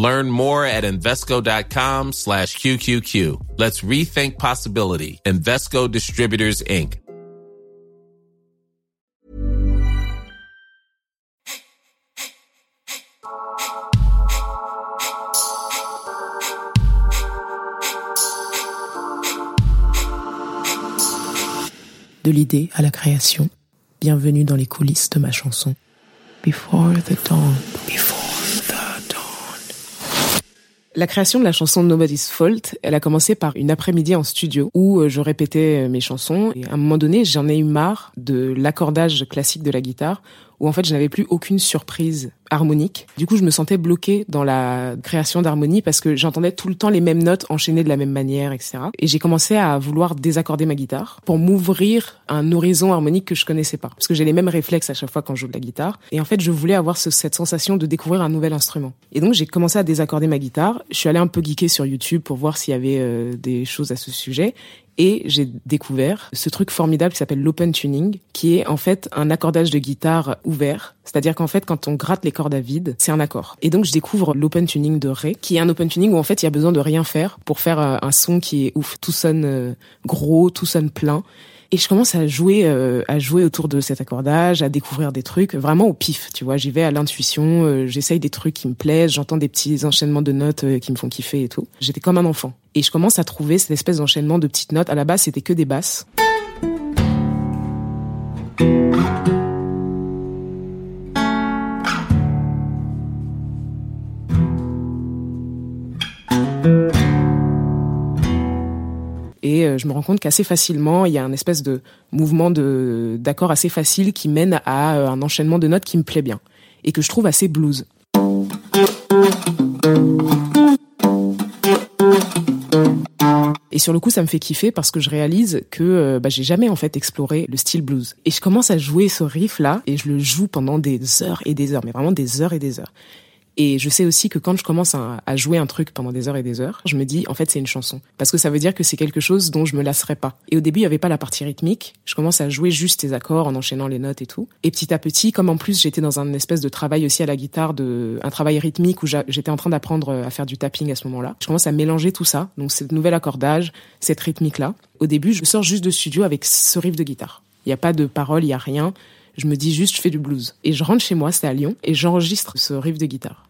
Learn more at Invesco.com slash QQQ. Let's rethink possibility. Invesco Distributors, Inc. De l'idée à la création, bienvenue dans les coulisses de ma chanson. Before the dawn. Before. La création de la chanson Nobody's Fault, elle a commencé par une après-midi en studio où euh, je répétais euh, mes chansons. Et à un moment donné, j'en ai eu marre de l'accordage classique de la guitare où en fait je n'avais plus aucune surprise harmonique. Du coup, je me sentais bloquée dans la création d'harmonie parce que j'entendais tout le temps les mêmes notes enchaînées de la même manière, etc. Et j'ai commencé à vouloir désaccorder ma guitare pour m'ouvrir un horizon harmonique que je connaissais pas. Parce que j'ai les mêmes réflexes à chaque fois quand je joue de la guitare. Et en fait, je voulais avoir ce, cette sensation de découvrir un nouvel instrument. Et donc, j'ai commencé à désaccorder ma guitare. Je suis allée un peu geeker sur YouTube pour voir s'il y avait euh, des choses à ce sujet et j'ai découvert ce truc formidable qui s'appelle l'open tuning, qui est en fait un accordage de guitare ouvert. C'est-à-dire qu'en fait, quand on gratte les cordes à vide, c'est un accord. Et donc, je découvre l'open tuning de Ré, qui est un open tuning où en fait, il y a besoin de rien faire pour faire euh, un son qui est ouf. Tout sonne euh, gros, tout sonne plein. Et je commence à jouer, euh, à jouer autour de cet accordage, à découvrir des trucs vraiment au pif, tu vois. J'y vais à l'intuition, euh, j'essaye des trucs qui me plaisent, j'entends des petits enchaînements de notes euh, qui me font kiffer et tout. J'étais comme un enfant. Et je commence à trouver cette espèce d'enchaînement de petites notes. À la base, c'était que des basses. Et euh, je me rends compte qu'assez facilement, il y a un espèce de mouvement de d'accord assez facile qui mène à euh, un enchaînement de notes qui me plaît bien et que je trouve assez blues. Et sur le coup, ça me fait kiffer parce que je réalise que euh, bah, j'ai jamais en fait exploré le style blues. Et je commence à jouer ce riff là et je le joue pendant des heures et des heures, mais vraiment des heures et des heures. Et je sais aussi que quand je commence à, jouer un truc pendant des heures et des heures, je me dis, en fait, c'est une chanson. Parce que ça veut dire que c'est quelque chose dont je me lasserai pas. Et au début, il y avait pas la partie rythmique. Je commence à jouer juste les accords en enchaînant les notes et tout. Et petit à petit, comme en plus j'étais dans un espèce de travail aussi à la guitare, de, un travail rythmique où j'étais en train d'apprendre à faire du tapping à ce moment-là, je commence à mélanger tout ça. Donc, ce nouvel accordage, cette rythmique-là. Au début, je sors juste de studio avec ce riff de guitare. Il n'y a pas de paroles, il n'y a rien je me dis juste je fais du blues. Et je rentre chez moi, c'est à Lyon, et j'enregistre ce riff de guitare.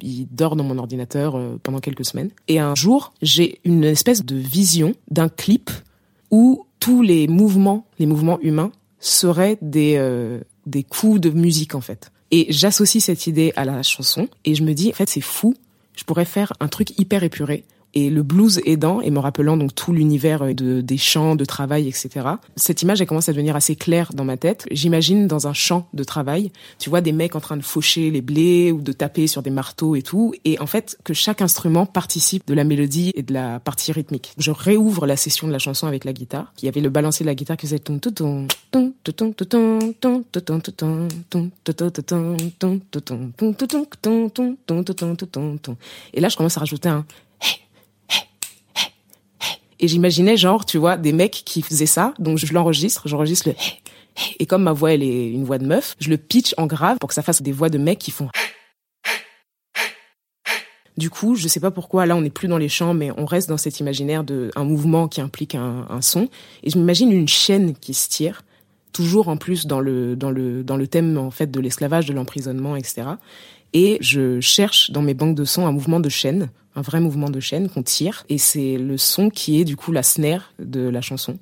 Il dort dans mon ordinateur euh, pendant quelques semaines. Et un jour, j'ai une espèce de vision d'un clip où tous les mouvements, les mouvements humains, seraient des, euh, des coups de musique en fait. Et j'associe cette idée à la chanson et je me dis, en fait, c'est fou. Je pourrais faire un truc hyper épuré. Et le blues aidant et me rappelant donc tout l'univers de, des chants, de travail, etc. Cette image, elle commence à devenir assez claire dans ma tête. J'imagine dans un champ de travail, tu vois des mecs en train de faucher les blés ou de taper sur des marteaux et tout. Et en fait, que chaque instrument participe de la mélodie et de la partie rythmique. Je réouvre la session de la chanson avec la guitare. Il y avait le balancier de la guitare qui faisait ton ton ton ton ton ton ton ton ton ton ton ton ton ton et là je commence à rajouter un et j'imaginais genre, tu vois, des mecs qui faisaient ça. Donc je l'enregistre, j'enregistre le et comme ma voix elle est une voix de meuf, je le pitch en grave pour que ça fasse des voix de mecs qui font du coup, je sais pas pourquoi, là on n'est plus dans les chants, mais on reste dans cet imaginaire de un mouvement qui implique un, un son. Et je m'imagine une chaîne qui se tire, toujours en plus dans le dans le dans le thème en fait de l'esclavage, de l'emprisonnement, etc. Et je cherche dans mes banques de sons un mouvement de chaîne, un vrai mouvement de chaîne qu'on tire. Et c'est le son qui est du coup la snare de la chanson.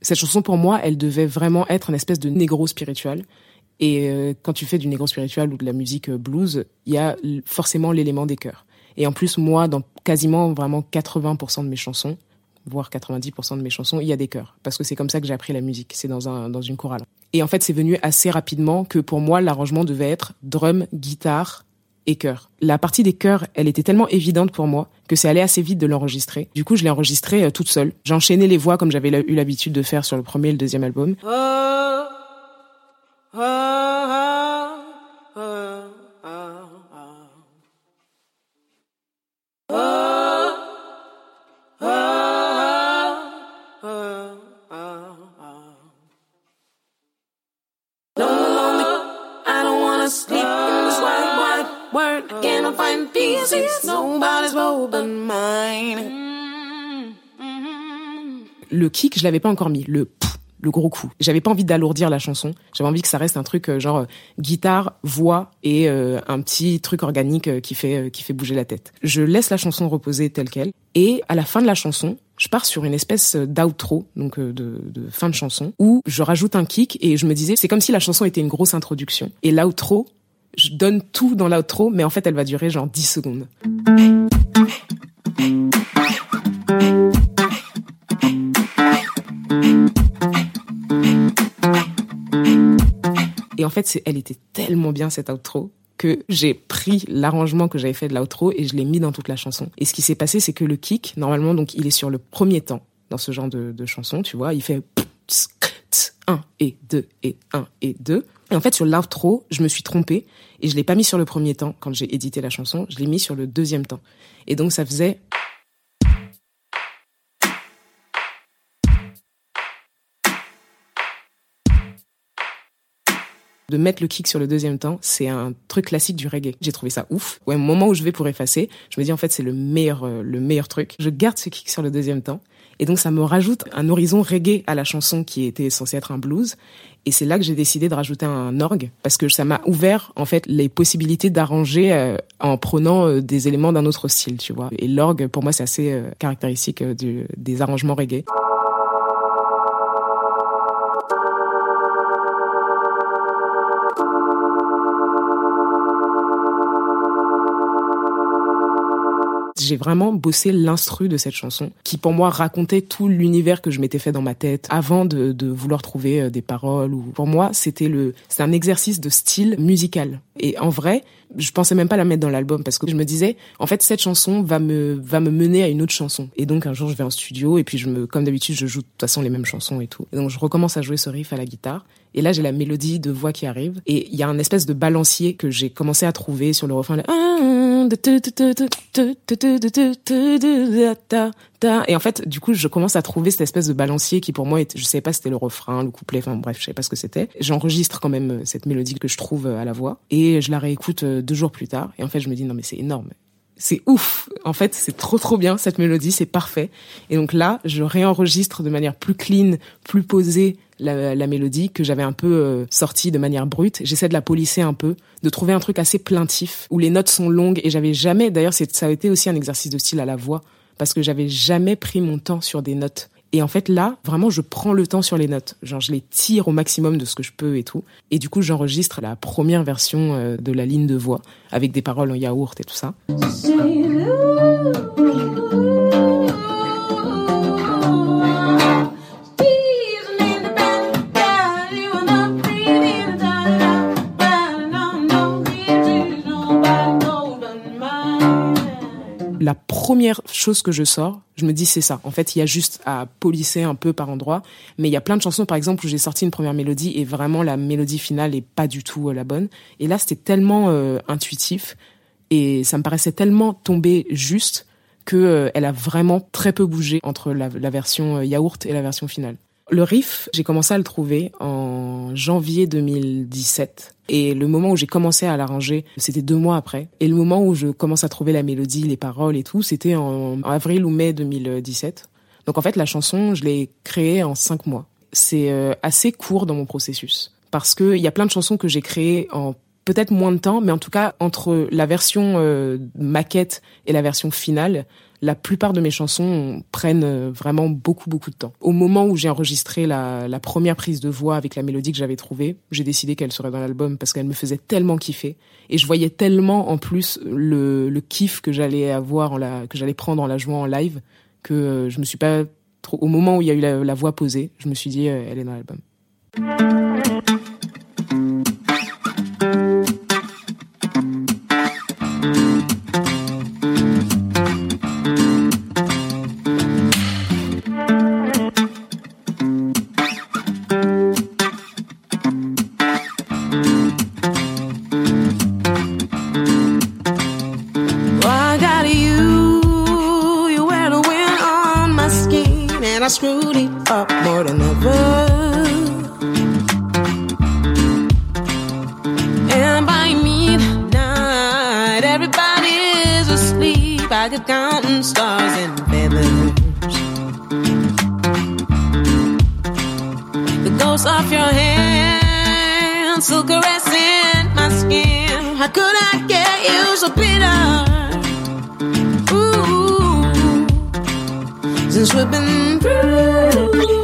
Cette chanson, pour moi, elle devait vraiment être une espèce de négro spirituel. Et euh, quand tu fais du négro spirituel ou de la musique euh, blues, il y a forcément l'élément des chœurs. Et en plus, moi, dans quasiment vraiment 80% de mes chansons, voire 90% de mes chansons, il y a des chœurs. Parce que c'est comme ça que j'ai appris la musique. C'est dans, un, dans une chorale. Et en fait, c'est venu assez rapidement que pour moi, l'arrangement devait être drum, guitare et chœur. La partie des chœurs, elle était tellement évidente pour moi que c'est allé assez vite de l'enregistrer. Du coup, je l'ai enregistré euh, toute seule. J'ai enchaîné les voix comme j'avais eu l'habitude de faire sur le premier et le deuxième album. Oh, oh, oh, Le kick, je l'avais pas encore mis. Le le gros coup. J'avais pas envie d'alourdir la chanson. J'avais envie que ça reste un truc euh, genre euh, guitare, voix et euh, un petit truc organique qui fait qui fait bouger la tête. Je laisse la chanson reposer telle quelle et à la fin de la chanson, je pars sur une espèce d'outro, donc de, fin de chanson, où je rajoute un kick et je me disais, c'est comme si la chanson était une grosse introduction. Et l'outro, je donne tout dans l'outro, mais en fait, elle va durer genre 10 secondes. Et en fait, elle était tellement bien cette outro que j'ai pris l'arrangement que j'avais fait de l'outro et je l'ai mis dans toute la chanson. Et ce qui s'est passé, c'est que le kick, normalement, donc il est sur le premier temps dans ce genre de, de chanson, tu vois, il fait 1 et 2 et 1 et 2. Et en fait, sur l'outro, je me suis trompée et je l'ai pas mis sur le premier temps quand j'ai édité la chanson, je l'ai mis sur le deuxième temps. Et donc ça faisait de mettre le kick sur le deuxième temps, c'est un truc classique du reggae. J'ai trouvé ça ouf. Ouais, au moment où je vais pour effacer, je me dis en fait c'est le meilleur euh, le meilleur truc. Je garde ce kick sur le deuxième temps et donc ça me rajoute un horizon reggae à la chanson qui était censée être un blues. Et c'est là que j'ai décidé de rajouter un orgue parce que ça m'a ouvert en fait les possibilités d'arranger euh, en prenant euh, des éléments d'un autre style, tu vois. Et l'orgue pour moi c'est assez euh, caractéristique du, des arrangements reggae. J'ai vraiment bossé l'instru de cette chanson, qui pour moi racontait tout l'univers que je m'étais fait dans ma tête avant de, vouloir trouver euh, des paroles. Ou pour moi, c'était le, c'est un exercice de style musical. Et en vrai, je pensais même pas la mettre dans l'album parce que je me disais, en fait, cette chanson va me va me mener à une autre chanson. Et donc un jour, je vais en studio et puis je me, comme d'habitude, je joue de toute façon les mêmes chansons et tout. Et donc je recommence à jouer ce riff à la guitare. Et là, j'ai la mélodie de voix qui arrive. Et il y a un espèce de balancier que j'ai commencé à trouver sur le refrain. Et en fait, du coup, je commence à trouver cette espèce de balancier qui, pour moi, était, je sais pas, c'était le refrain, le couplet, enfin bref, je sais pas ce que c'était. J'enregistre quand même cette mélodie que je trouve à la voix et je la réécoute deux jours plus tard. Et en fait, je me dis non mais c'est énorme c'est ouf. En fait, c'est trop trop bien cette mélodie, c'est parfait. Et donc là, je réenregistre de manière plus clean, plus posée la, la mélodie que j'avais un peu euh, sortie de manière brute. J'essaie de la polisser un peu, de trouver un truc assez plaintif où les notes sont longues et j'avais jamais. D'ailleurs, ça a été aussi un exercice de style à la voix parce que j'avais jamais pris mon temps sur des notes. Et en fait, là, vraiment, je prends le temps sur les notes. Genre, je les tire au maximum de ce que je peux et tout. Et du coup, j'enregistre la première version euh, de la ligne de voix avec des paroles en yaourt et tout ça. Première chose que je sors, je me dis c'est ça. En fait, il y a juste à polisser un peu par endroit, mais il y a plein de chansons par exemple où j'ai sorti une première mélodie et vraiment la mélodie finale est pas du tout euh, la bonne. Et là, c'était tellement euh, intuitif et ça me paraissait tellement tomber juste que euh, elle a vraiment très peu bougé entre la, la version yaourt et la version finale. Le riff, j'ai commencé à le trouver en janvier 2017. Et le moment où j'ai commencé à l'arranger, c'était deux mois après. Et le moment où je commence à trouver la mélodie, les paroles et tout, c'était en avril ou mai 2017. Donc en fait, la chanson, je l'ai créée en cinq mois. C'est euh, assez court dans mon processus. Parce qu'il y a plein de chansons que j'ai créées en peut-être moins de temps, mais en tout cas, entre la version euh, maquette et la version finale, la plupart de mes chansons prennent euh, vraiment beaucoup beaucoup de temps. Au moment où j'ai enregistré la, première prise de voix avec la mélodie que j'avais trouvée, j'ai décidé qu'elle serait dans l'album parce qu'elle me faisait tellement kiffer et je voyais tellement en plus le, kiff que j'allais avoir que j'allais prendre en la jouant en live que je me suis pas trop. Au moment où il y a eu la, la voix posée, je me suis dit, elle est dans l'album. I could counting stars and feathers. The ghost of your hand still caressing my skin. How could I get you so bitter? Ooh, since we've been through.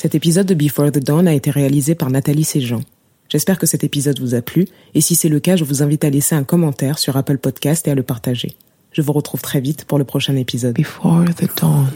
Cet épisode de Before the Dawn a été réalisé par Nathalie Séjean. J'espère que cet épisode vous a plu, et si c'est le cas, je vous invite à laisser un commentaire sur Apple Podcast et à le partager. Je vous retrouve très vite pour le prochain épisode. Before the dawn.